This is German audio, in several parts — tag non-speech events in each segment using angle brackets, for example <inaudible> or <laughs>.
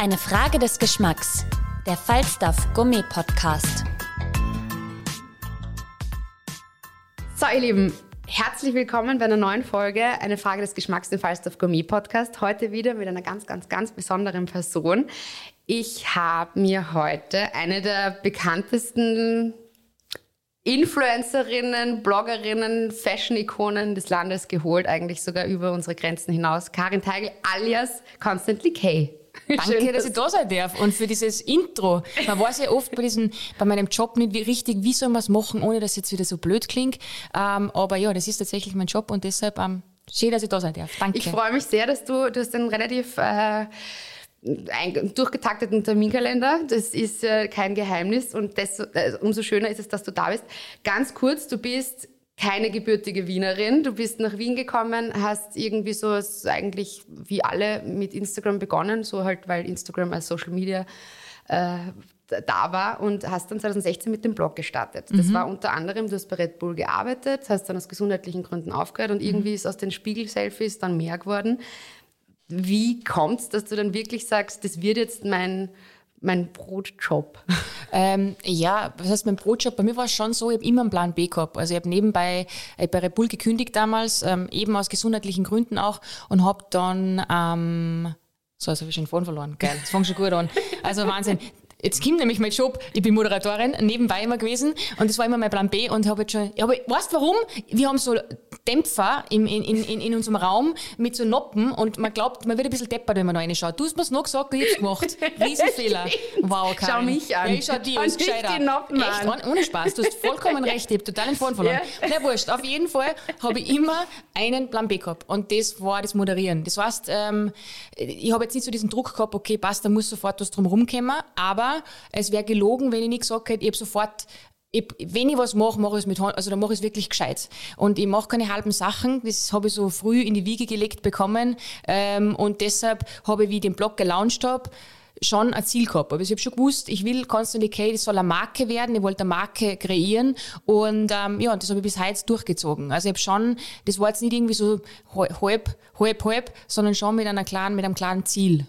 Eine Frage des Geschmacks. Der Falstaff Gummi Podcast. So, ihr Lieben, herzlich willkommen bei einer neuen Folge Eine Frage des Geschmacks, den Falstaff Gummi Podcast. Heute wieder mit einer ganz, ganz, ganz besonderen Person. Ich habe mir heute eine der bekanntesten Influencerinnen, Bloggerinnen, Fashion-Ikonen des Landes geholt, eigentlich sogar über unsere Grenzen hinaus. Karin Teigl alias Constantly K. <laughs> Danke, Schön, dass ich da sein darf und für dieses Intro. Man weiß ja oft bei, diesen, bei meinem Job nicht wie, richtig, wie soll man es machen, ohne dass es jetzt wieder so blöd klingt. Ähm, aber ja, das ist tatsächlich mein Job und deshalb ähm, schön, dass ich da sein darf. Danke. Ich freue mich sehr, dass du, du hast einen relativ äh, durchgetakteten Terminkalender. Das ist äh, kein Geheimnis und das, äh, umso schöner ist es, dass du da bist. Ganz kurz, du bist keine gebürtige Wienerin. Du bist nach Wien gekommen, hast irgendwie so eigentlich wie alle mit Instagram begonnen, so halt, weil Instagram als Social Media äh, da war und hast dann 2016 mit dem Blog gestartet. Das war unter anderem, du hast bei Red Bull gearbeitet, hast dann aus gesundheitlichen Gründen aufgehört und irgendwie ist aus den Spiegel-Selfies dann mehr geworden. Wie kommt es, dass du dann wirklich sagst, das wird jetzt mein, mein Brotjob? <laughs> Ähm, ja, was heißt mein Brotjob? Bei mir war es schon so, ich habe immer einen Plan B gehabt. Also ich habe nebenbei äh, bei Red Bull gekündigt damals, ähm, eben aus gesundheitlichen Gründen auch und habe dann, ähm, so, jetzt habe ich schon Faden verloren. Geil, das fängt schon gut an. Also Wahnsinn. Jetzt kommt nämlich mein Job, ich bin Moderatorin, nebenbei immer gewesen und das war immer mein Plan B und habe jetzt schon, aber weißt du warum? Wir haben so Dämpfer im, in, in, in unserem Raum mit so Noppen und man glaubt, man wird ein bisschen deppert, wenn man da reinschaut. Du hast mir's noch gesagt, ich hab's gemacht. Riesenfehler. <laughs> Wow, Karin. Schau mich an. Ja, ich schau die Und gescheiter. die Noppen Echt, an. ohne Spaß, du hast vollkommen <laughs> recht, ich hab total den Faden verloren. Ja. Na wurscht, auf jeden Fall habe ich immer einen Plan B gehabt und das war das Moderieren. Das heißt, ähm, ich habe jetzt nicht so diesen Druck gehabt, okay, passt, da muss sofort was drum rumkommen, aber es wäre gelogen, wenn ich nicht gesagt hätte, ich habe sofort ich, wenn ich was mache, mache ich es mit Hand, also dann mache ich es wirklich gescheit. Und ich mache keine halben Sachen. Das habe ich so früh in die Wiege gelegt bekommen. Ähm, und deshalb habe ich, wie ich den Blog gelauncht habe, schon ein Ziel gehabt. Aber ich habe schon gewusst, ich will Constantly K, das soll eine Marke werden. Ich wollte eine Marke kreieren. Und ähm, ja, und das habe ich bis heute durchgezogen. Also ich habe schon, das war jetzt nicht irgendwie so halb, halb, halb, sondern schon mit einer klaren, mit einem klaren Ziel.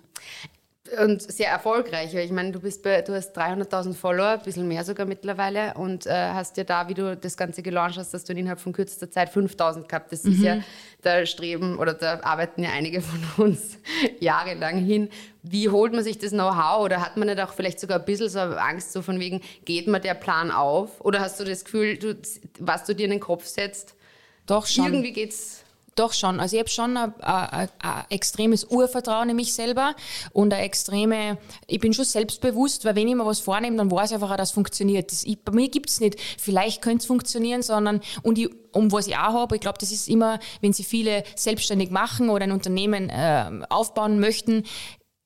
Und sehr erfolgreich. weil Ich meine, du, bist bei, du hast 300.000 Follower, ein bisschen mehr sogar mittlerweile, und äh, hast ja da, wie du das Ganze gelauncht hast, dass du innerhalb von kürzester Zeit 5.000 gehabt. Das ist ja, da streben oder da arbeiten ja einige von uns <laughs> jahrelang hin. Wie holt man sich das Know-how oder hat man nicht auch vielleicht sogar ein bisschen so Angst, so von wegen, geht mir der Plan auf? Oder hast du das Gefühl, du, was du dir in den Kopf setzt, Doch schon. irgendwie geht's Doch schon. Also ich habe schon ein, ein, ein extremes Urvertrauen in mich selber und eine extreme, ich bin schon selbstbewusst, weil wenn ich mir was vornehme, dann weiß ich einfach auch, dass es funktioniert. Das, ich, bei mir gibt's nicht, vielleicht könnte es funktionieren, sondern, und ich, um was ich auch habe, ich glaube, das ist immer, wenn sie viele selbstständig machen oder ein Unternehmen äh, aufbauen möchten,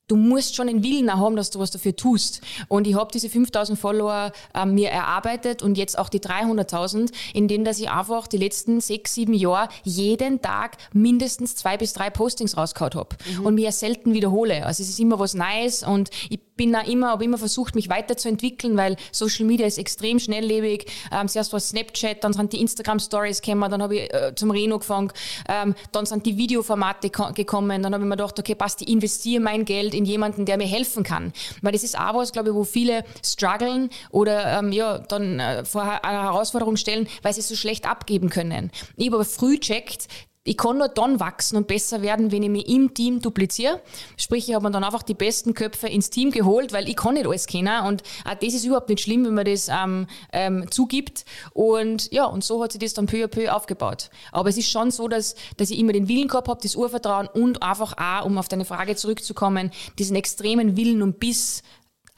du musst schon den Willen haben, dass du was dafür tust. Und ich habe diese 5000 Follower äh, mir erarbeitet und jetzt auch die 300.000, in denen dass ich einfach die letzten sechs, sieben Jahre jeden Tag mindestens zwei bis drei Postings rausgehauen habe und mir selten wiederhole. Also es ist immer was Neues und ich bin da immer, habe immer versucht, mich weiterzuentwickeln, weil Social Media ist extrem schnelllebig. Ähm, zuerst war Snapchat, dann sind die Instagram Stories gekommen, dann habe ich äh, zum Reno gefangen, ähm, dann sind die Videoformate ko- gekommen, dann habe ich mir gedacht, okay, passt, ich investiere mein Geld in jemanden, der mir helfen kann. Weil das ist auch was, glaube ich, wo viele strugglen oder ähm, ja, dann äh, vor eine Herausforderung stellen, weil sie es so schlecht abgeben können. Ich habe aber früh checkt, ich kann nur dann wachsen und besser werden, wenn ich mich im Team dupliziere. Sprich, ich habe mir dann einfach die besten Köpfe ins Team geholt, weil ich kann nicht alles kennen und auch das ist überhaupt nicht schlimm, wenn man das ähm, ähm, zugibt. Und ja, und so hat sich das dann peu à peu aufgebaut. Aber es ist schon so, dass, dass ich immer den Willen gehabt habe, das Urvertrauen und einfach auch, um auf deine Frage zurückzukommen, diesen extremen Willen und Biss,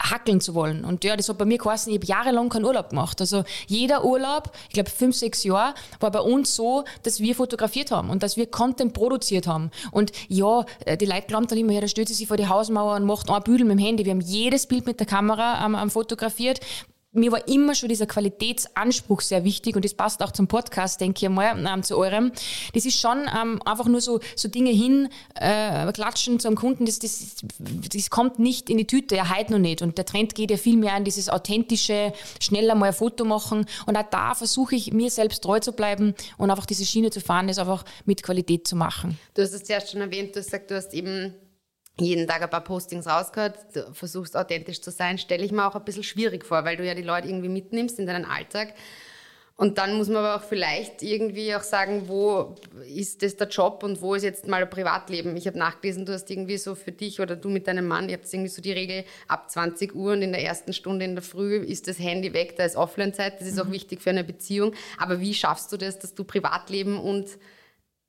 hackeln zu wollen. Und ja, das hat bei mir geheißen, ich habe jahrelang keinen Urlaub gemacht. Also jeder Urlaub, ich glaube fünf, sechs Jahre, war bei uns so, dass wir fotografiert haben und dass wir Content produziert haben. Und ja, äh, die Leute glauben dann immer, ja, da stellt sie sich vor die Hausmauer und macht ein Büdel mit dem Handy. Wir haben jedes Bild mit der Kamera ähm, ähm, fotografiert mir war immer schon dieser Qualitätsanspruch sehr wichtig und das passt auch zum Podcast, denke ich mal, ähm, zu eurem. Das ist schon ähm, einfach nur so, so Dinge hin, äh, klatschen zum Kunden, das, das, das kommt nicht in die Tüte, ja, heute noch nicht. Und der Trend geht ja viel mehr an dieses authentische, schneller mal ein Foto machen. Und auch da versuche ich, mir selbst treu zu bleiben und einfach diese Schiene zu fahren, das einfach mit Qualität zu machen. Du hast es zuerst schon erwähnt, du hast gesagt, du hast eben jeden Tag ein paar Postings rausgehört, du versuchst authentisch zu sein, stelle ich mir auch ein bisschen schwierig vor, weil du ja die Leute irgendwie mitnimmst in deinen Alltag. Und dann muss man aber auch vielleicht irgendwie auch sagen, wo ist das der Job und wo ist jetzt mal ein Privatleben. Ich habe nachgelesen, du hast irgendwie so für dich oder du mit deinem Mann, ihr habt irgendwie so die Regel, ab 20 Uhr und in der ersten Stunde in der Früh ist das Handy weg, da ist Offline-Zeit, das ist auch mhm. wichtig für eine Beziehung. Aber wie schaffst du das, dass du Privatleben und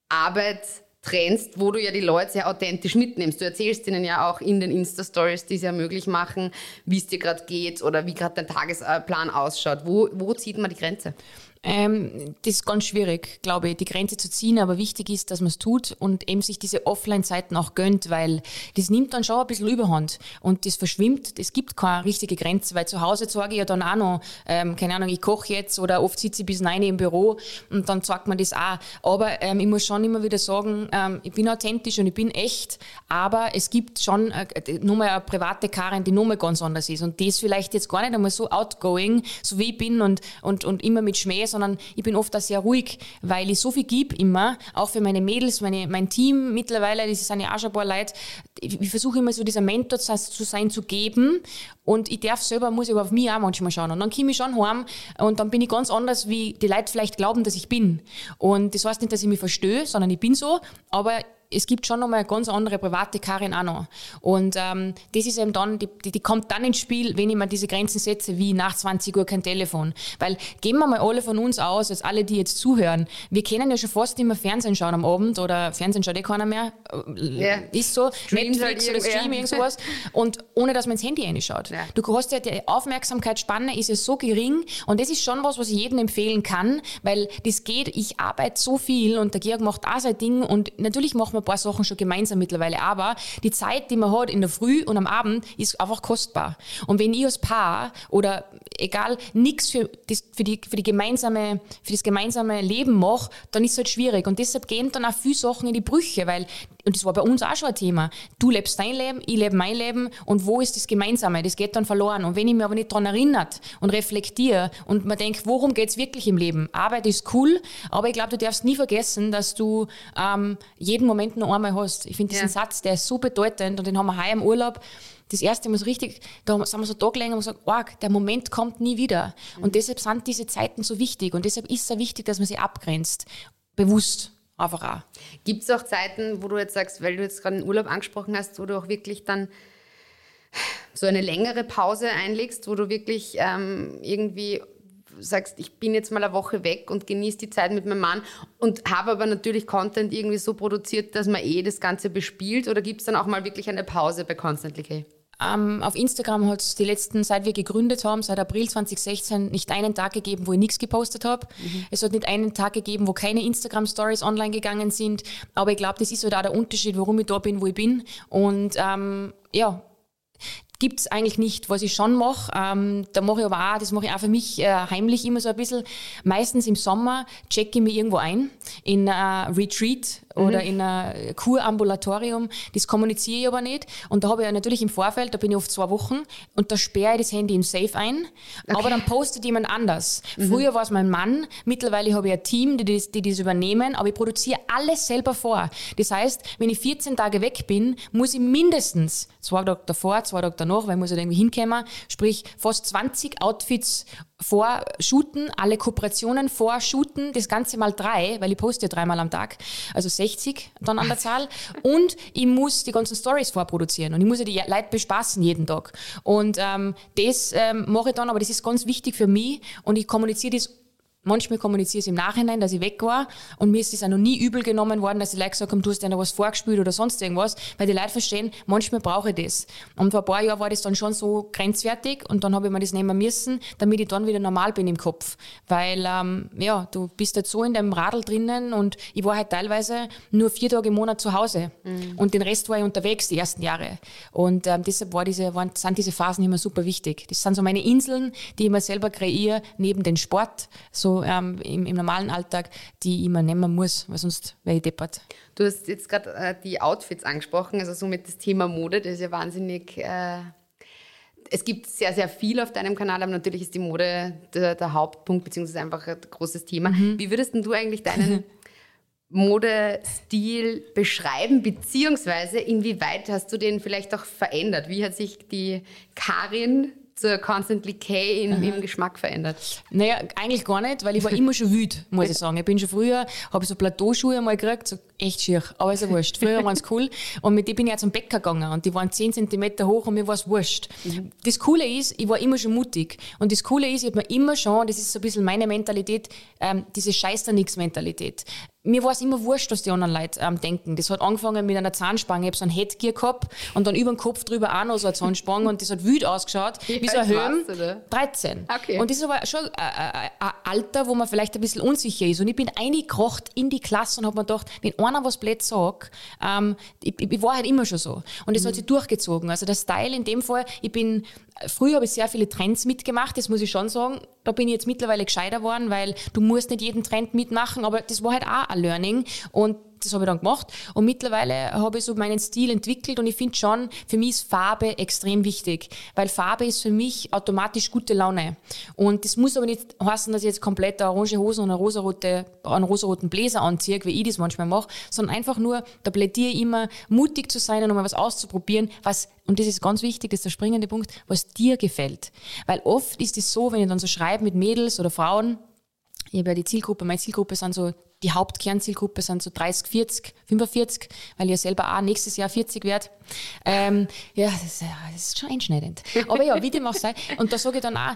Arbeit trennst, wo du ja die Leute sehr authentisch mitnimmst. Du erzählst ihnen ja auch in den Insta-Stories, die es ja möglich machen, wie es dir gerade geht oder wie gerade dein Tagesplan ausschaut. Wo, wo zieht man die Grenze? Ähm, das ist ganz schwierig, glaube ich, die Grenze zu ziehen, aber wichtig ist, dass man es tut und eben sich diese Offline-Zeiten auch gönnt, weil das nimmt dann schon ein bisschen Überhand und das verschwimmt. Es gibt keine richtige Grenze, weil zu Hause sage ich ja dann auch noch, ähm, keine Ahnung, ich koche jetzt oder oft sitze ich bis neun im Büro und dann sagt man das auch. Aber ähm, ich muss schon immer wieder sagen, ähm, ich bin authentisch und ich bin echt, aber es gibt schon äh, nochmal eine private Karin, die nochmal ganz anders ist und die ist vielleicht jetzt gar nicht einmal so outgoing, so wie ich bin und, und, und immer mit Schmäh sondern ich bin oft auch sehr ruhig, weil ich so viel gebe immer, auch für meine Mädels, meine, mein Team mittlerweile, das sind ja auch schon ein paar Leute, ich, ich versuche immer so dieser Mentor zu sein, zu geben. Und ich darf selber, muss ich aber auf mich auch manchmal schauen. Und dann komme ich schon heim und dann bin ich ganz anders, wie die Leute vielleicht glauben, dass ich bin. Und das heißt nicht, dass ich mich verstehe, sondern ich bin so, aber es gibt schon nochmal eine ganz andere private Karin auch noch. Und ähm, das ist eben dann, die, die, die, kommt dann ins Spiel, wenn ich mir diese Grenzen setze, wie nach 20 Uhr kein Telefon. Weil gehen wir mal alle von uns aus, als alle, die jetzt zuhören, wir können ja schon fast immer Fernsehen schauen am Abend oder Fernsehen schaut eh keiner mehr. Ja. Ist so. Streams Netflix halt oder Stream, irgend <laughs> sowas. Und ohne, dass man ins Handy reinschaut. Ja. Du hast ja, die Aufmerksamkeitsspanne ist ja so gering und das ist schon was, was ich jedem empfehlen kann, weil das geht, ich arbeite so viel und der Georg macht auch sein Ding und natürlich machen wir ein paar Sachen schon gemeinsam mittlerweile, aber die Zeit, die man hat in der Früh und am Abend, ist einfach kostbar. Und wenn ich als Paar oder egal, nichts für, für, die, für, die gemeinsame, für das gemeinsame Leben mache, dann ist es halt schwierig. Und deshalb gehen dann auch viele Sachen in die Brüche, weil und das war bei uns auch schon ein Thema. Du lebst dein Leben, ich lebe mein Leben und wo ist das Gemeinsame? Das geht dann verloren. Und wenn ich mich aber nicht daran erinnert und reflektiere und man denkt, worum geht es wirklich im Leben? Arbeit ist cool, aber ich glaube, du darfst nie vergessen, dass du ähm, jeden Moment nur einmal hast. Ich finde diesen ja. Satz, der ist so bedeutend und den haben wir heuer im Urlaub das erste Mal so richtig, da sind wir so tagelang und sagen, oh, der Moment kommt nie wieder. Mhm. Und deshalb sind diese Zeiten so wichtig und deshalb ist es so wichtig, dass man sie abgrenzt. Bewusst einfach auch. Gibt es auch Zeiten, wo du jetzt sagst, weil du jetzt gerade den Urlaub angesprochen hast, wo du auch wirklich dann so eine längere Pause einlegst, wo du wirklich ähm, irgendwie sagst, ich bin jetzt mal eine Woche weg und genieße die Zeit mit meinem Mann und habe aber natürlich Content irgendwie so produziert, dass man eh das Ganze bespielt oder gibt es dann auch mal wirklich eine Pause bei Constantly K? Ähm, auf Instagram hat es die letzten, seit wir gegründet haben, seit April 2016, nicht einen Tag gegeben, wo ich nichts gepostet habe. Mhm. Es hat nicht einen Tag gegeben, wo keine Instagram-Stories online gegangen sind. Aber ich glaube, das ist halt auch der Unterschied, warum ich da bin, wo ich bin. Und ähm, ja, gibt es eigentlich nicht, was ich schon mache. Ähm, da mache ich aber auch, das mache ich auch für mich äh, heimlich immer so ein bisschen. Meistens im Sommer checke ich mich irgendwo ein, in äh, Retreat oder mhm. in ein Kurambulatorium. Das kommuniziere ich aber nicht. Und da habe ich ja natürlich im Vorfeld, da bin ich oft zwei Wochen und da sperre ich das Handy im Safe ein. Okay. Aber dann postet jemand anders. Mhm. Früher war es mein Mann, mittlerweile habe ich ein Team, die das, die das übernehmen, aber ich produziere alles selber vor. Das heißt, wenn ich 14 Tage weg bin, muss ich mindestens zwei Tage davor, zwei Tage danach, weil ich muss halt irgendwie hinkommen, sprich fast 20 Outfits vorshooten, alle Kooperationen vorshooten, das Ganze mal drei, weil ich poste ja dreimal am Tag, also 60 dann an der <laughs> Zahl. Und ich muss die ganzen Stories vorproduzieren und ich muss ja die Leute bespaßen jeden Tag. Und ähm, das ähm, mache ich dann, aber das ist ganz wichtig für mich und ich kommuniziere das Manchmal kommuniziere ich es im Nachhinein, dass ich weg war und mir ist das auch noch nie übel genommen worden, dass die Leute gesagt haben, du hast dir noch was vorgespielt oder sonst irgendwas, weil die Leute verstehen, manchmal brauche ich das. Und vor ein paar Jahren war das dann schon so grenzwertig und dann habe ich mir das nehmen müssen, damit ich dann wieder normal bin im Kopf. Weil, ähm, ja, du bist halt so in deinem Radl drinnen und ich war halt teilweise nur vier Tage im Monat zu Hause mhm. und den Rest war ich unterwegs die ersten Jahre. Und ähm, deshalb war diese, waren, sind diese Phasen immer super wichtig. Das sind so meine Inseln, die ich mir selber kreiere, neben den Sport, so ähm, im, im, normalen Alltag, die ich immer nehmen muss, weil sonst wäre ich deppert. Du hast jetzt gerade äh, die Outfits angesprochen, also somit das Thema Mode, das ist ja wahnsinnig. Äh, es gibt sehr, sehr viel auf deinem Kanal, aber natürlich ist die Mode der, der Hauptpunkt, beziehungsweise einfach ein großes Thema. Mhm. Wie würdest du eigentlich deinen <laughs> Modestil beschreiben, beziehungsweise inwieweit hast du den vielleicht auch verändert? Wie hat sich die Karin zur Constantly K in, im Geschmack verändert? Naja, eigentlich gar nicht, weil ich war immer schon wütend, muss ich <laughs> sagen. Ich bin schon früher, habe so Plateauschuhe mal gekriegt, so echt schier, aber ist ja wurscht. Früher waren es cool und mit denen bin ich auch zum Bäcker gegangen und die waren 10 cm hoch und mir war es wurscht. Mhm. Das Coole ist, ich war immer schon mutig und das Coole ist, ich habe mir immer schon, das ist so ein bisschen meine Mentalität, ähm, diese Scheiß da nix Mentalität mir war es immer wurscht, was die anderen Leute ähm, denken. Das hat angefangen mit einer Zahnspange. Ich habe so ein Headgear gehabt und dann über den Kopf drüber auch noch so eine Zahnspange und das hat wütend ausgeschaut, wie, so ein Helm. 13. Okay. Und das ist aber schon äh, äh, ein Alter, wo man vielleicht ein bisschen unsicher ist. Und ich bin eingekrocht in die Klasse und habe mir gedacht, wenn einer was blöd sagt, ähm, ich, ich, war halt immer schon so. Und das mhm. hat sich durchgezogen. Also der Style in dem Fall, ich bin Früher habe ich sehr viele Trends mitgemacht, das muss ich schon sagen. Da bin ich jetzt mittlerweile gescheiter geworden, weil du musst nicht jeden Trend mitmachen, aber das war halt auch ein Learning. Und das habe ich dann gemacht. Und mittlerweile habe ich so meinen Stil entwickelt und ich finde schon, für mich ist Farbe extrem wichtig, weil Farbe ist für mich automatisch gute Laune. Und das muss aber nicht heißen, dass ich jetzt komplett eine orange Hose und eine rosarote, einen rosaroten Bläser anziehe, wie ich das manchmal mache, sondern einfach nur, da plädiere ich immer, mutig zu sein und mal was auszuprobieren, was und das ist ganz wichtig, das ist der springende Punkt, was dir gefällt. Weil oft ist es so, wenn ich dann so schreibe mit Mädels oder Frauen, ich habe ja die Zielgruppe, meine Zielgruppe sind so die Hauptkernzielgruppe sind so 30, 40, 45, weil ja selber auch nächstes Jahr 40 werde. Ähm, ja, das ist, das ist schon einschneidend. Aber ja, wie dem auch sei. Und da sage ich dann auch,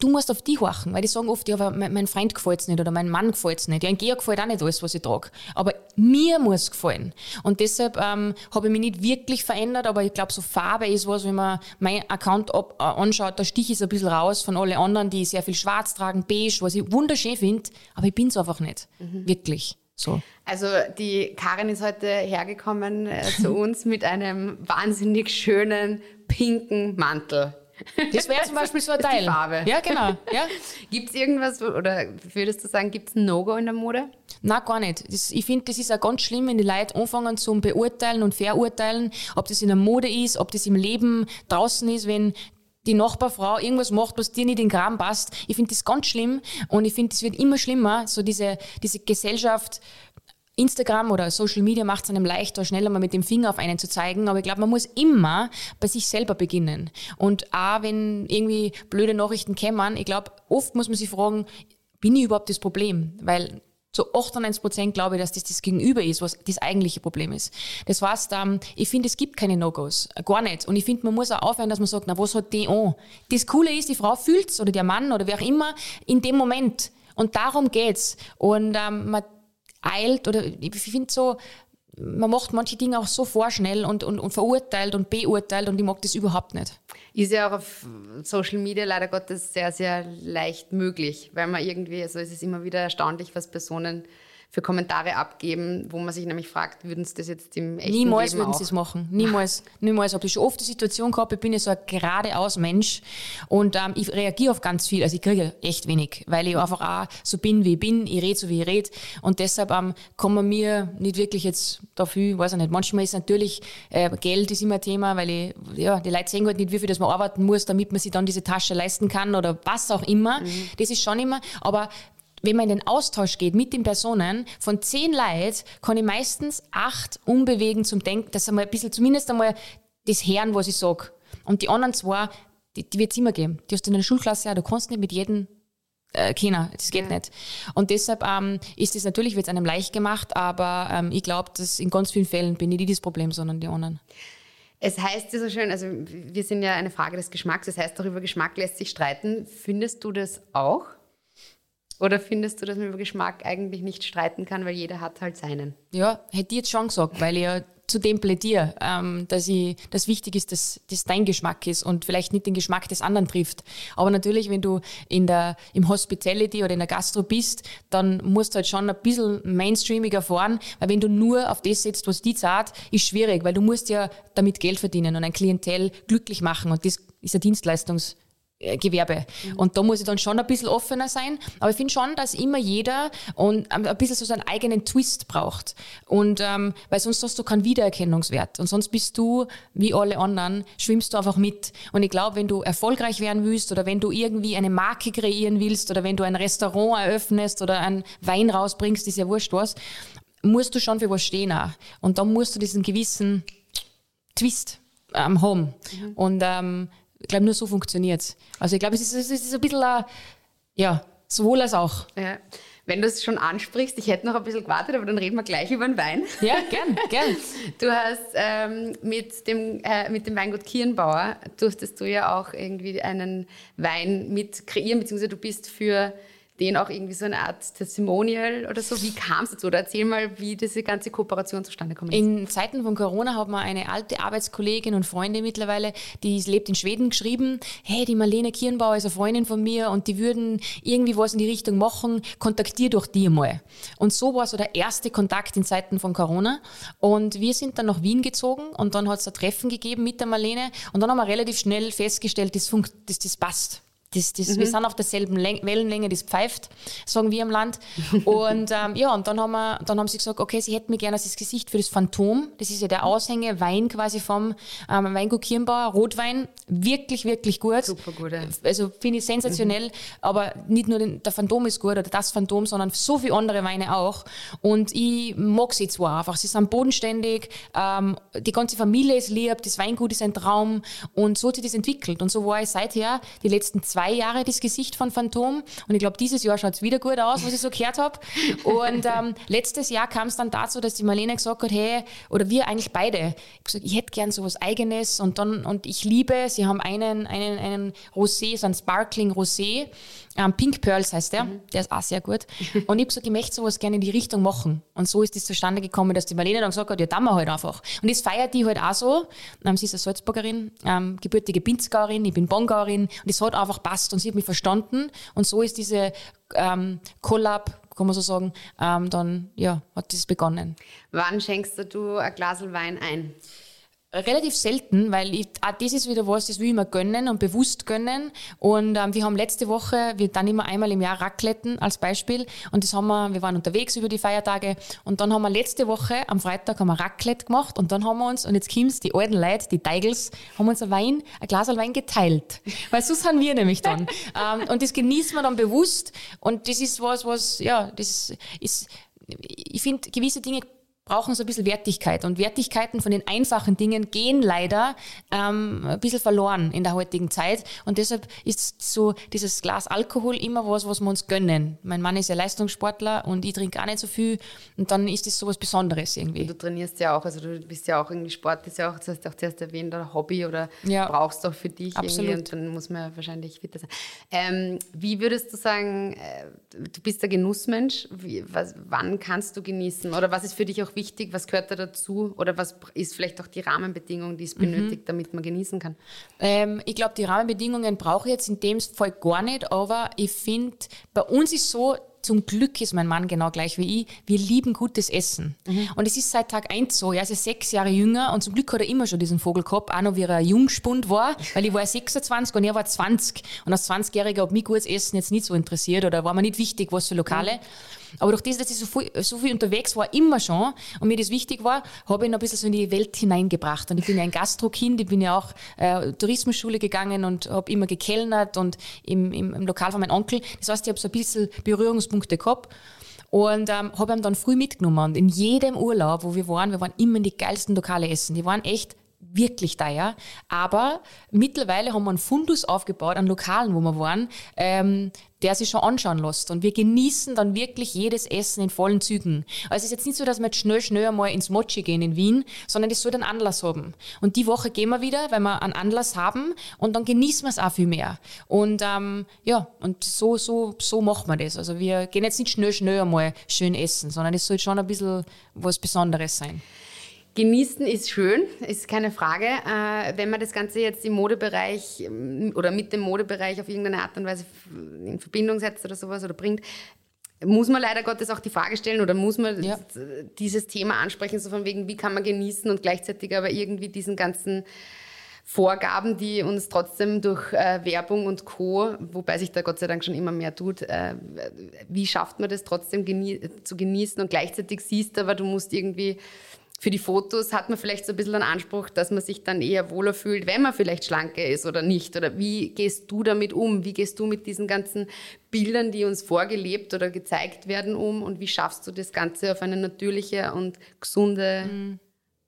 du musst auf die horchen, weil die sagen oft, ja, aber mein Freund gefällt es nicht oder mein Mann gefällt es nicht. Ja, ein Georg gefällt auch nicht alles, was ich trage. Aber mir muss es gefallen. Und deshalb ähm, habe ich mich nicht wirklich verändert, aber ich glaube, so Farbe ist was, wenn man meinen Account ab, äh, anschaut, da stiche ich so ein bisschen raus von allen anderen, die sehr viel schwarz tragen, beige, was ich wunderschön finde, aber ich bin es einfach nicht. Mhm. Wirklich. So. Also die Karin ist heute hergekommen äh, zu <laughs> uns mit einem wahnsinnig schönen pinken Mantel. Das wäre <laughs> zum Beispiel so ein Teil. Die Farbe. Ja, genau. Ja. <laughs> gibt es irgendwas, oder würdest du sagen, gibt es ein No-Go in der Mode? Nein, gar nicht. Das, ich finde, das ist auch ganz schlimm, wenn die Leute anfangen zum Beurteilen und Verurteilen, ob das in der Mode ist, ob das im Leben draußen ist, wenn die Nachbarfrau irgendwas macht, was dir nicht in den Kram passt. Ich finde das ganz schlimm und ich finde, es wird immer schlimmer, so diese, diese Gesellschaft, Instagram oder Social Media macht es einem leichter, schneller mal mit dem Finger auf einen zu zeigen. Aber ich glaube, man muss immer bei sich selber beginnen. Und auch wenn irgendwie blöde Nachrichten kämen, ich glaube, oft muss man sich fragen, bin ich überhaupt das Problem? Weil zu 98 Prozent glaube ich, dass das das Gegenüber ist, was das eigentliche Problem ist. Das heißt, ähm, ich finde, es gibt keine No-Gos. Gar nicht. Und ich finde, man muss auch aufhören, dass man sagt, na, was hat die an? Das Coole ist, die Frau fühlt's oder der Mann oder wer auch immer in dem Moment. Und darum geht's. Und ähm, man eilt oder ich finde so, man macht manche Dinge auch so vorschnell und, und, und verurteilt und beurteilt und ich mag das überhaupt nicht. Ist ja auch auf Social Media leider Gottes sehr, sehr leicht möglich, weil man irgendwie, also es ist immer wieder erstaunlich, was Personen für Kommentare abgeben, wo man sich nämlich fragt, würden sie das jetzt im echten Niemals Leben würden sie es machen. Niemals. Niemals. Habe ich schon oft die Situation gehabt, ich bin ja so ein geradeaus Mensch und ähm, ich reagiere auf ganz viel. Also ich kriege echt wenig, weil ich einfach auch so bin, wie ich bin. Ich rede so, wie ich rede. Und deshalb ähm, kann man mir nicht wirklich jetzt dafür, weiß ich nicht. Manchmal ist natürlich, äh, Geld ist immer ein Thema, weil ich, ja, die Leute sehen halt nicht, wie viel das man arbeiten muss, damit man sich dann diese Tasche leisten kann oder was auch immer. Mhm. Das ist schon immer. Aber wenn man in den Austausch geht mit den Personen, von zehn Leuten kann ich meistens acht umbewegen zum Denken, dass einmal ein bisschen, zumindest einmal das hören, was ich sage. Und die anderen zwei, die, die wird es immer geben. Die hast du in der Schulklasse auch, du kannst nicht mit jedem äh, keiner, das geht ja. nicht. Und deshalb ähm, ist es natürlich, wird es einem leicht gemacht, aber ähm, ich glaube, dass in ganz vielen Fällen bin ich nicht das Problem, sondern die anderen. Es heißt ja so schön, also wir sind ja eine Frage des Geschmacks, das heißt, darüber Geschmack lässt sich streiten. Findest du das auch? Oder findest du, dass man über Geschmack eigentlich nicht streiten kann, weil jeder hat halt seinen? Ja, hätte ich jetzt schon gesagt, weil ich ja zu dem plädiere, ähm, dass ich, das wichtig ist, dass das dein Geschmack ist und vielleicht nicht den Geschmack des anderen trifft. Aber natürlich, wenn du in der, im Hospitality oder in der Gastro bist, dann musst du halt schon ein bisschen mainstreamiger fahren, weil wenn du nur auf das setzt, was die zahlt, ist schwierig, weil du musst ja damit Geld verdienen und ein Klientel glücklich machen und das ist ein Dienstleistungs- Gewerbe. Mhm. Und da muss ich dann schon ein bisschen offener sein. Aber ich finde schon, dass immer jeder und ein bisschen so seinen eigenen Twist braucht. Und ähm, weil sonst hast du keinen Wiedererkennungswert. Und sonst bist du, wie alle anderen, schwimmst du einfach mit. Und ich glaube, wenn du erfolgreich werden willst oder wenn du irgendwie eine Marke kreieren willst oder wenn du ein Restaurant eröffnest oder einen Wein rausbringst, ist ja wurscht was, musst du schon für was stehen auch. Und dann musst du diesen gewissen Twist ähm, haben. Mhm. Und ähm, ich glaube, nur so funktioniert es. Also ich glaube, es ist, es ist ein bisschen, uh, ja, sowohl als auch. Ja. Wenn du es schon ansprichst, ich hätte noch ein bisschen gewartet, aber dann reden wir gleich über den Wein. Ja, gern, gern. <laughs> Du hast ähm, mit, dem, äh, mit dem Weingut Kirnbauer, durftest du ja auch irgendwie einen Wein mit kreieren, beziehungsweise du bist für den auch irgendwie so eine Art Testimonial oder so? Wie kam es dazu? Oder erzähl mal, wie diese ganze Kooperation zustande kommt. In Zeiten von Corona hat man eine alte Arbeitskollegin und Freundin mittlerweile, die lebt in Schweden, geschrieben, hey, die Marlene Kirnbauer ist eine Freundin von mir und die würden irgendwie was in die Richtung machen, kontaktier doch die mal. Und so war so der erste Kontakt in Zeiten von Corona. Und wir sind dann nach Wien gezogen und dann hat es ein Treffen gegeben mit der Marlene und dann haben wir relativ schnell festgestellt, das, funkt, das, das passt. Das, das, mhm. Wir sind auf derselben Läng Wellenlänge, das pfeift, sagen wir im Land. Und <laughs> ähm, ja, und dann haben, wir, dann haben sie gesagt, okay, sie hätten mir gerne das Gesicht für das Phantom. Das ist ja der Aushänge, Wein quasi vom ähm, Weingut Kirnbauer, Rotwein. Wirklich, wirklich gut. Super gut, ja. Also finde ich sensationell. Mhm. Aber nicht nur den, der Phantom ist gut oder das Phantom, sondern so viele andere Weine auch. Und ich mag sie zwar einfach. Sie sind bodenständig, ähm, die ganze Familie ist lieb, das Weingut ist ein Traum. Und so hat sich das entwickelt. Und so war ich seither die letzten zwei zwei Jahre das Gesicht von Phantom und ich glaube, dieses Jahr schaut es wieder gut aus, was ich so gehört habe. Und ähm, letztes Jahr kam es dann dazu, dass die Marlene gesagt hat, hey, oder wir eigentlich beide, ich, gesagt, ich hätte gern so was Eigenes und dann, und ich liebe, sie haben einen, einen, einen Rosé, so ein Sparkling Rosé, ähm, Pink Pearls heißt der, mhm. der ist auch sehr gut. Und ich habe gesagt, ich möchte sowas gerne in die Richtung machen. Und so ist das zustande gekommen, dass die Marlene dann gesagt hat, ja, dann wir halt einfach. Und das feiert die halt auch so. Ähm, sie ist eine Salzburgerin, ähm, gebürtige Pinzgauerin, ich bin Bongauerin und es hat einfach passt und sie hat mich verstanden. Und so ist diese ähm, Collab, kann man so sagen, ähm, dann ja, hat das begonnen. Wann schenkst du ein Glas Wein ein? Relativ selten, weil ich, ah, das ist wieder was, das will ich mir gönnen und bewusst gönnen. Und ähm, wir haben letzte Woche, wir dann immer einmal im Jahr Racletten als Beispiel. Und das haben wir, wir waren unterwegs über die Feiertage und dann haben wir letzte Woche am Freitag haben wir Raclette gemacht und dann haben wir uns, und jetzt kommt's, die alten Leute, die Teigels, haben uns ein Wein, ein Glas Wein geteilt. Weil so sind wir nämlich dann. <laughs> ähm, und das genießen wir dann bewusst und das ist was, was, ja, das ist, ich finde, gewisse Dinge brauchen so ein bisschen Wertigkeit. Und Wertigkeiten von den einfachen Dingen gehen leider ähm, ein bisschen verloren in der heutigen Zeit. Und deshalb ist so dieses Glas Alkohol immer was, was wir uns gönnen. Mein Mann ist ja Leistungssportler und ich trinke gar nicht so viel. Und dann ist das so was Besonderes irgendwie. Du trainierst ja auch, also du bist ja auch irgendwie Sport, ist ja auch, das hast auch zuerst erwähnt, oder Hobby oder ja. brauchst auch für dich Absolut. irgendwie. Und dann muss man ja wahrscheinlich fitter sein. Ähm, wie würdest du sagen, äh, du bist der Genussmensch. Wie, was, wann kannst du genießen? Oder was ist für dich auch wichtig? Was gehört da dazu? Oder was ist vielleicht auch die Rahmenbedingung, die es mhm. benötigt, damit man genießen kann? Ähm, ich glaube, die Rahmenbedingungen brauche ich jetzt in dem Fall gar nicht, aber ich finde, bei uns ist so, zum Glück ist mein Mann genau gleich wie ich. Wir lieben gutes Essen. Mhm. Und es ist seit Tag eins so. Er ist sechs Jahre jünger und zum Glück hat er immer schon diesen Vogel gehabt, auch noch wie er Jungspund war, weil ich war 26 und er war 20. Und als 20-Jähriger hat mich gutes Essen jetzt nicht so interessiert oder war mir nicht wichtig, was für Lokale. Mhm. Aber durch das, dass ich so viel, so viel unterwegs war, immer schon, und mir das wichtig war, habe ich noch ein bisschen so in die Welt hineingebracht. Und ich bin ja ein Gastrokind, ich bin ja auch äh, Tourismusschule gegangen und habe immer gekellnert und im, im, im Lokal von meinem Onkel. Das heißt, ich habe so ein bisschen Berührungspunkte gehabt. Und ähm, habe ihn dann früh mitgenommen. Und in jedem Urlaub, wo wir waren, wir waren immer in die geilsten Lokale essen. Die waren echt wirklich teuer. Aber mittlerweile haben wir einen Fundus aufgebaut an Lokalen, wo wir waren, ähm, der sich schon anschauen lässt. Und wir genießen dann wirklich jedes Essen in vollen Zügen. Also es ist jetzt nicht so, dass wir jetzt schnell, schnell einmal ins Mochi gehen in Wien, sondern das soll einen Anlass haben. Und die Woche gehen wir wieder, weil wir einen Anlass haben und dann genießen wir es auch viel mehr. Und ähm, ja, und so, so, so machen wir das. Also wir gehen jetzt nicht schnell, schnell einmal schön essen, sondern es soll schon ein bisschen was Besonderes sein. Genießen ist schön, ist keine Frage. Äh, wenn man das Ganze jetzt im Modebereich ähm, oder mit dem Modebereich auf irgendeine Art und Weise in Verbindung setzt oder sowas oder bringt, muss man leider Gottes auch die Frage stellen oder muss man ja. dieses Thema ansprechen, so von wegen, wie kann man genießen und gleichzeitig aber irgendwie diesen ganzen Vorgaben, die uns trotzdem durch äh, Werbung und Co., wobei sich da Gott sei Dank schon immer mehr tut, äh, wie schafft man das trotzdem genie zu genießen und gleichzeitig siehst du aber, du musst irgendwie für die Fotos hat man vielleicht so ein bisschen einen Anspruch, dass man sich dann eher wohler fühlt, wenn man vielleicht schlanker ist oder nicht. Oder wie gehst du damit um? Wie gehst du mit diesen ganzen Bildern, die uns vorgelebt oder gezeigt werden, um? Und wie schaffst du das Ganze auf eine natürliche und gesunde mhm.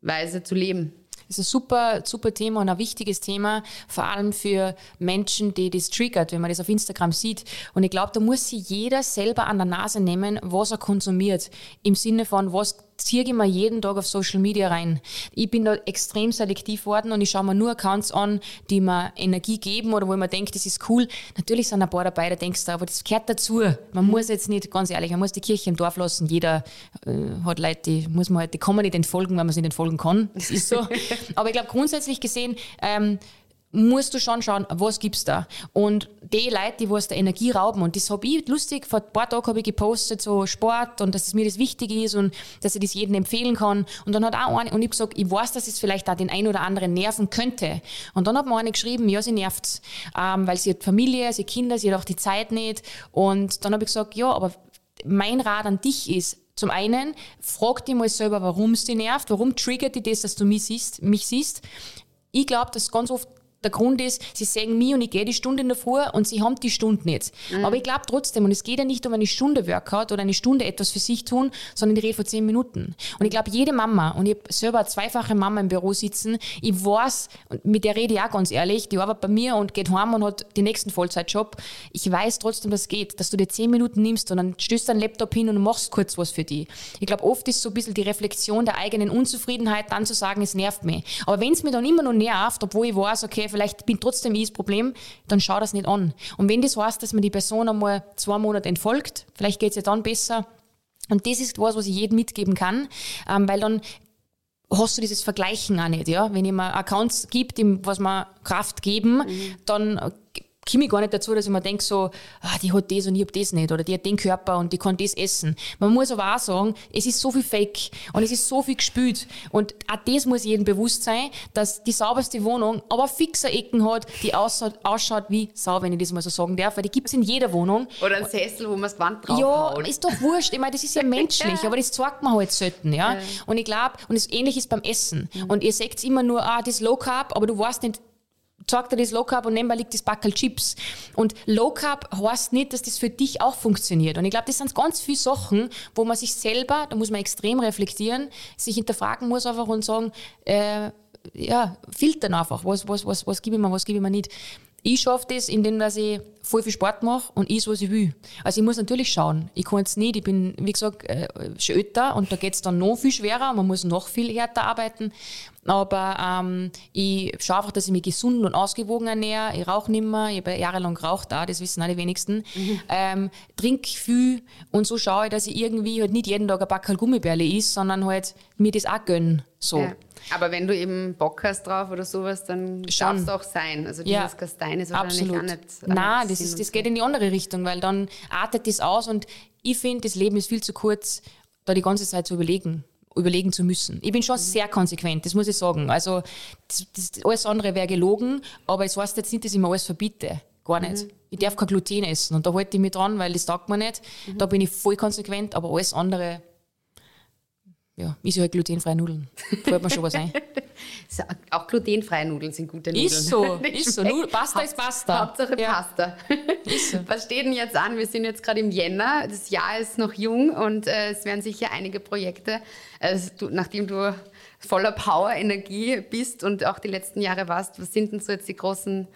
Weise zu leben? Das ist ein super, super Thema und ein wichtiges Thema, vor allem für Menschen, die das triggert, wenn man das auf Instagram sieht. Und ich glaube, da muss sich jeder selber an der Nase nehmen, was er konsumiert. Im Sinne von, was ziehe ich mir jeden Tag auf Social Media rein. Ich bin da extrem selektiv worden und ich schaue mir nur Accounts an, die mir Energie geben oder wo ich mir denke, das ist cool. Natürlich sind ein paar dabei, da denkst du, aber das gehört dazu. Man muss jetzt nicht, ganz ehrlich, man muss die Kirche im Dorf lassen. Jeder äh, hat Leute, die muss man halt, die kann man nicht entfolgen, wenn man sie nicht entfolgen kann. Das ist so. <laughs> aber ich glaube, grundsätzlich gesehen, ähm, musst du schon schauen, was gibt's da. Und die Leute, die was der Energie rauben, und das habe ich lustig, vor ein paar Tagen habe ich gepostet, so Sport und dass es mir das wichtig ist und dass ich das jedem empfehlen kann. Und dann hat auch eine, und ich gesagt, ich weiß, dass es vielleicht auch den einen oder anderen nerven könnte. Und dann hat mir eine geschrieben, ja, sie nervt's, ähm, weil sie hat Familie, sie hat Kinder, sie hat auch die Zeit nicht. Und dann habe ich gesagt, ja, aber mein Rat an dich ist, zum einen, frag dich mal selber, warum es dich nervt, warum triggert dich das, dass du mich siehst. Mich siehst. Ich glaube, dass ganz oft der Grund ist, sie sehen mich und ich gehe die Stunde in der Früh und sie haben die Stunde nicht. Mhm. Aber ich glaube trotzdem, und es geht ja nicht um eine Stunde Workout oder eine Stunde etwas für sich tun, sondern ich rede von zehn Minuten. Und ich glaube, jede Mama, und ich habe selber eine zweifache Mama im Büro sitzen, ich weiß, und mit der rede ich auch ganz ehrlich, die arbeitet bei mir und geht heim und hat den nächsten Vollzeitjob. Ich weiß trotzdem, dass es geht, dass du dir zehn Minuten nimmst und dann stößt deinen Laptop hin und machst kurz was für die. Ich glaube, oft ist so ein bisschen die Reflexion der eigenen Unzufriedenheit, dann zu sagen, es nervt mich. Aber wenn es mir dann immer noch nervt, obwohl ich weiß, okay, vielleicht bin trotzdem ich das Problem, dann schau das nicht an. Und wenn das heißt, dass man die Person einmal zwei Monate entfolgt, vielleicht geht es ja dann besser. Und das ist was, was ich jedem mitgeben kann, ähm, weil dann hast du dieses Vergleichen auch nicht, ja. Wenn ich mir Accounts gibt, was mir Kraft geben, mhm. dann komme ich gar nicht dazu, dass ich mir denke, so, ah, die hat das und ich habe das nicht oder die hat den Körper und die kann das essen. Man muss aber auch sagen, es ist so viel Fake und es ist so viel gespült und auch das muss jedem bewusst sein, dass die sauberste Wohnung aber fixe Ecken hat, die ausschaut, ausschaut wie Sau, wenn ich das mal so sagen darf, weil die gibt es in jeder Wohnung. Oder ein Sessel, wo man das Wand drauf Ja, haut. ist doch wurscht. Ich meine, das ist ja <laughs> menschlich, aber das zeigt man halt selten, ja. ja. Und ich glaube, und das Ähnliche ist beim Essen. Mhm. Und ihr seht immer nur, ah, das Low Carb, aber du weißt nicht, sagt er das Low Carb und nebenbei liegt das Backel Chips. Und Low Carb heißt nicht, dass das für dich auch funktioniert. Und ich glaube, das sind ganz viele Sachen, wo man sich selber, da muss man extrem reflektieren, sich hinterfragen muss einfach und sagen, äh, ja, filtern einfach, was, was, was, was gebe ich mir, was gebe ich mir nicht. Ich schaffe das, indem dass ich voll viel Sport mache und is, was ich will. Also ich muss natürlich schauen. Ich kann es nicht, ich bin, wie gesagt, äh, schon und da geht es dann noch viel schwerer, man muss noch viel härter arbeiten. Aber ähm, ich schaue einfach, dass ich mich gesund und ausgewogen ernähre. Ich rauche nicht mehr, ich habe jahrelang geraucht da, das wissen alle wenigsten. Mhm. Ähm, trinke viel und so schaue ich, dass ich irgendwie halt nicht jeden Tag ein Backel Gummibärle isst, sondern halt mir das auch gönne. So. Ja. Aber wenn du eben Bock hast drauf oder sowas, dann darf es auch sein. Also dieses ja, Kastein ist wahrscheinlich auch nicht. Nein, das, ist, das geht in die andere Richtung, weil dann artet das aus und ich finde, das Leben ist viel zu kurz, da die ganze Zeit zu überlegen überlegen zu müssen. Ich bin schon mhm. sehr konsequent, das muss ich sagen. Also das, das, alles andere wäre gelogen, aber es heißt jetzt nicht, dass ich mir alles verbiete. Gar nicht. Mhm. Ich darf kein Gluten essen und da halte ich mich dran, weil das taugt mir nicht. Mhm. Da bin ich voll konsequent, aber alles andere ja, ist ja halt glutenfreie Nudeln. Fällt mir schon was ein. <laughs> Auch glutenfreie Nudeln sind gute Nudeln. Ist so, <laughs> ist so. Nudel- Pasta ist Pasta. Hauptsache Ja. Pasta. <laughs> So. Was steht denn jetzt an? Wir sind jetzt gerade im Jänner. Das Jahr ist noch jung und äh, es werden sicher einige Projekte, also du, nachdem du voller Power, Energie bist und auch die letzten Jahre warst, was sind denn so jetzt die großen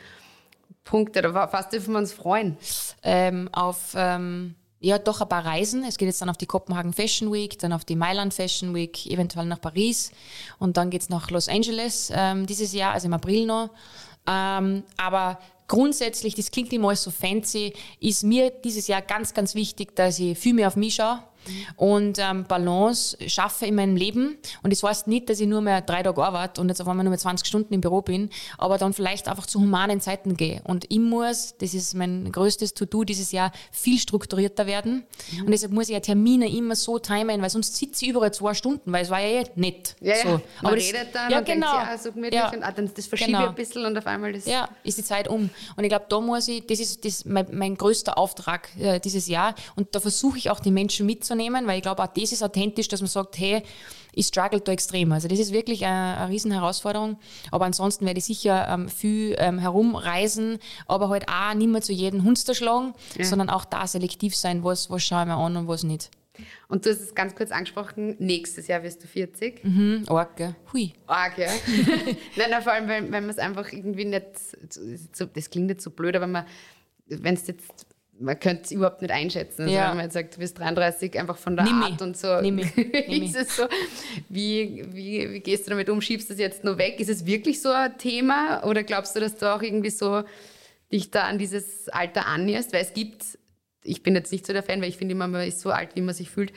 Punkte oder wa- was dürfen wir uns freuen? ähm, auf ähm, ja doch ein paar Reisen. Es geht jetzt dann auf die Kopenhagen Fashion Week, dann auf die Mailand Fashion Week, eventuell nach Paris und dann geht es nach Los Angeles ähm, dieses Jahr, also im April noch. Ähm, aber grundsätzlich, das klingt immer alles so fancy, ist mir dieses Jahr ganz, ganz wichtig, dass ich viel mehr auf mich schaue und ähm, Balance schaffe in meinem Leben. Und das heißt nicht, dass ich nur mehr drei Tage arbeite und jetzt auf einmal nur mehr 20 Stunden im Büro bin, aber dann vielleicht einfach zu humanen Zeiten gehe. Und ich muss, das ist mein größtes To-Do dieses Jahr, viel strukturierter werden. Und deshalb muss ich ja Termine immer so timen, weil sonst sitze ich überall zwei Stunden, weil es war ja eh nett. Ja, ja. so. Man Aber das- redet dann ja, und genau. denkt sich, ah, so gemütlich Ja. und ah, dann das verschiebe ich Genau. ein bisschen und auf einmal das. Ja, ist die Zeit um. Und ich glaube, da muss ich, das ist das mein, mein größter Auftrag äh, dieses Jahr. Und da versuche ich auch die Menschen mitzunehmen, weil ich glaube, auch das ist authentisch, dass man sagt, hey, ich struggle da extrem. Also das ist wirklich eine, eine riesen Herausforderung. Aber ansonsten werde ich sicher ähm, viel ähm, herumreisen, aber halt auch nicht mehr zu jedem Hunster schlagen, sondern auch da selektiv sein, was, was schaue ich mir an und was nicht. Und du hast es ganz kurz angesprochen, nächstes Jahr wirst du 40. Mhm, arg, gell? Hui. Arg, ja. <laughs> <laughs> nein, nein, vor allem, wenn, wenn man es einfach irgendwie nicht, so, das klingt nicht so blöd, aber man, wenn es jetzt, man könnte es überhaupt nicht einschätzen. Also Ja. wenn man jetzt sagt, du bist 33, einfach von der Nimm Art und so. Nimm <laughs> ist es so, wie, wie, wie gehst du damit um? Schiebst du das jetzt nur weg? Ist es wirklich so ein Thema? Oder glaubst du, dass du auch irgendwie so dich da an dieses Alter annäherst? Weil es gibt, ich bin jetzt nicht so der Fan, weil ich finde immer, man ist so alt, wie man sich fühlt.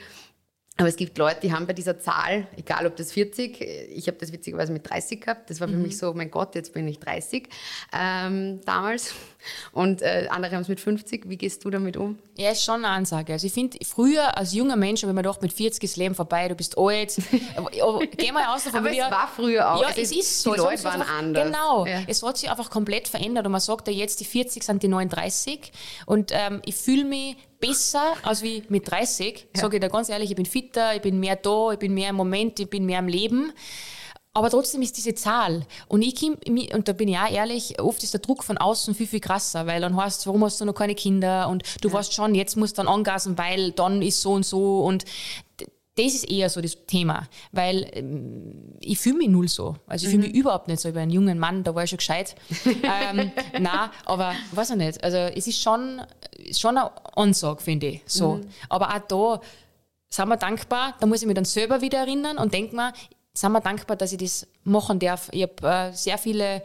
Aber es gibt Leute, die haben bei dieser Zahl, egal ob das 40, ich habe das witzigerweise mit 30 gehabt, das war für mich so, mein Gott, jetzt bin ich 30 ähm, damals. Und äh, andere haben es mit 50. Wie gehst du damit um? Ja, ist schon eine Ansage. Also ich finde, früher als junger Mensch habe ich mir gedacht, mit 40 ist das Leben vorbei, du bist alt. <laughs> aber, aber geh mal aus davon, Aber wie es wir- war früher auch. Ja, Also es ist so. Die Leute waren einfach- anders. Genau. Ja. Es hat sich einfach komplett verändert und man sagt ja jetzt, die 40 sind die 39 und ähm, ich fühle mich besser als wie mit 30. Sage ich da ganz ehrlich, ich bin fitter, ich bin mehr da, ich bin mehr im Moment, ich bin mehr im Leben. Aber trotzdem ist diese Zahl. Und ich komm, und da bin ich auch ehrlich, oft ist der Druck von außen viel, viel krasser, weil dann heißt warum hast du noch keine Kinder? Und du weißt schon, jetzt musst du dann angasen, weil dann ist so und so. Und das ist eher so das Thema, weil ähm, ich fühle mich null so. Also ich fühle mich überhaupt nicht so über einen jungen Mann, da war ich schon gescheit. <laughs> ähm, na, aber weiß ich nicht. Also es ist schon, schon eine Ansage, finde ich. So. Aber auch da sind wir dankbar, da muss ich mich dann selber wieder erinnern und denke mir, sind wir dankbar, dass ich das machen darf. Ich habe äh, sehr viele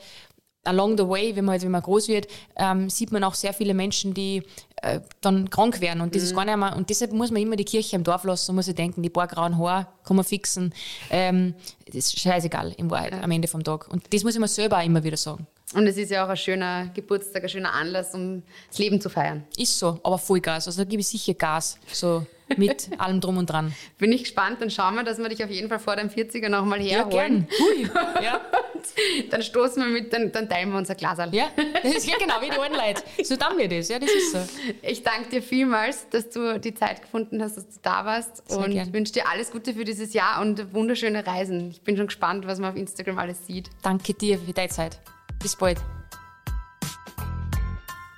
along the way, wenn man, wenn man groß wird, ähm, sieht man auch sehr viele Menschen, die äh, dann krank werden und das ist gar nicht mehr, und deshalb muss man immer die Kirche im Dorf lassen und muss sich denken, die paar grauen Haare kann man fixen. Ähm, das ist scheißegal in Wahrheit am Ende vom Tag. Und das muss ich mir selber auch immer wieder sagen. Und es ist ja auch ein schöner Geburtstag, ein schöner Anlass, um das Leben zu feiern. Ist so, aber Vollgas. Also da gebe ich sicher Gas. So mit allem drum und dran. Bin ich gespannt, dann schauen wir, dass wir dich auf jeden Fall vor deinem 40er nochmal Ja, herholen. gern. Hui. <laughs> Ja. Dann stoßen wir mit, dann, dann teilen wir unser Glasal. Ja, das ist ja genau wie die alten Leute. So tun wir das, ja, das ist so. Ich danke dir vielmals, dass du die Zeit gefunden hast, dass du da warst Sehr und gern. wünsche dir alles Gute für dieses Jahr und wunderschöne Reisen. Ich bin schon gespannt, was man auf Instagram alles sieht. Danke dir für deine Zeit. Bis bald.